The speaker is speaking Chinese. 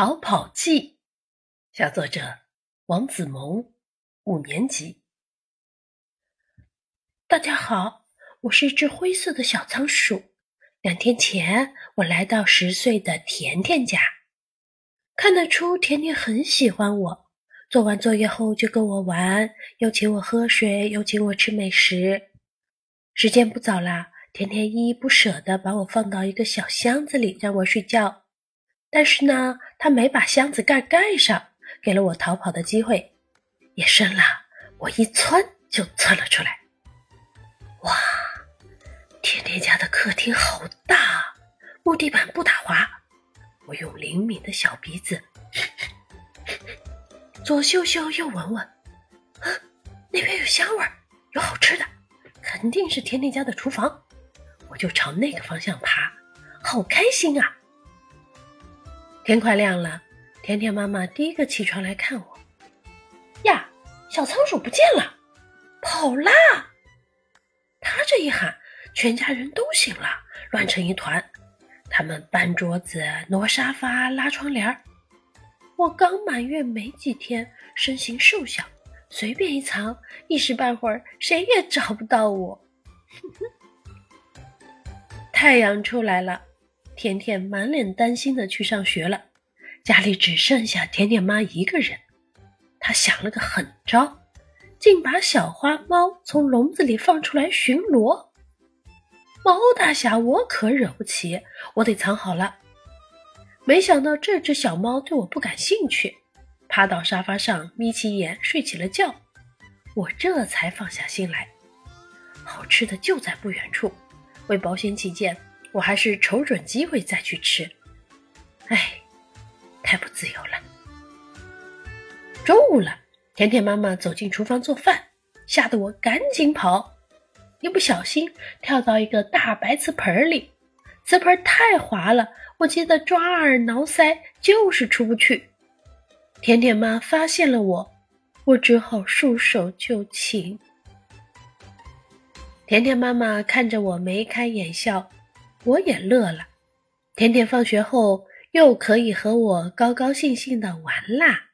逃跑记，小作者王子萌，五年级。大家好，我是一只灰色的小仓鼠。两天前，我来到十岁的甜甜家，看得出甜甜很喜欢我。做完作业后就跟我玩，又请我喝水，又请我吃美食。时间不早啦，甜甜依依不舍地把我放到一个小箱子里，让我睡觉。但是呢，他没把箱子盖盖上，给了我逃跑的机会。夜深了，我一窜就窜了出来。哇，甜甜家的客厅好大，木地板不打滑。我用灵敏的小鼻子左嗅嗅，右闻闻，啊，那边有香味儿，有好吃的，肯定是甜甜家的厨房。我就朝那个方向爬，好开心啊！天快亮了，甜甜妈妈第一个起床来看我。呀，小仓鼠不见了，跑啦！她这一喊，全家人都醒了，乱成一团。他们搬桌子、挪沙发、拉窗帘儿。我刚满月没几天，身形瘦小，随便一藏，一时半会儿谁也找不到我。太阳出来了。甜甜满脸担心的去上学了，家里只剩下甜甜妈一个人。她想了个狠招，竟把小花猫从笼子里放出来巡逻。猫大侠我可惹不起，我得藏好了。没想到这只小猫对我不感兴趣，趴到沙发上眯起眼睡起了觉。我这才放下心来，好吃的就在不远处，为保险起见。我还是瞅准机会再去吃，哎，太不自由了。中午了，甜甜妈妈走进厨房做饭，吓得我赶紧跑，一不小心跳到一个大白瓷盆里，瓷盆太滑了，我急得抓耳挠腮，就是出不去。甜甜妈发现了我，我只好束手就擒。甜甜妈妈看着我眉开眼笑。我也乐了，甜甜放学后又可以和我高高兴兴的玩啦。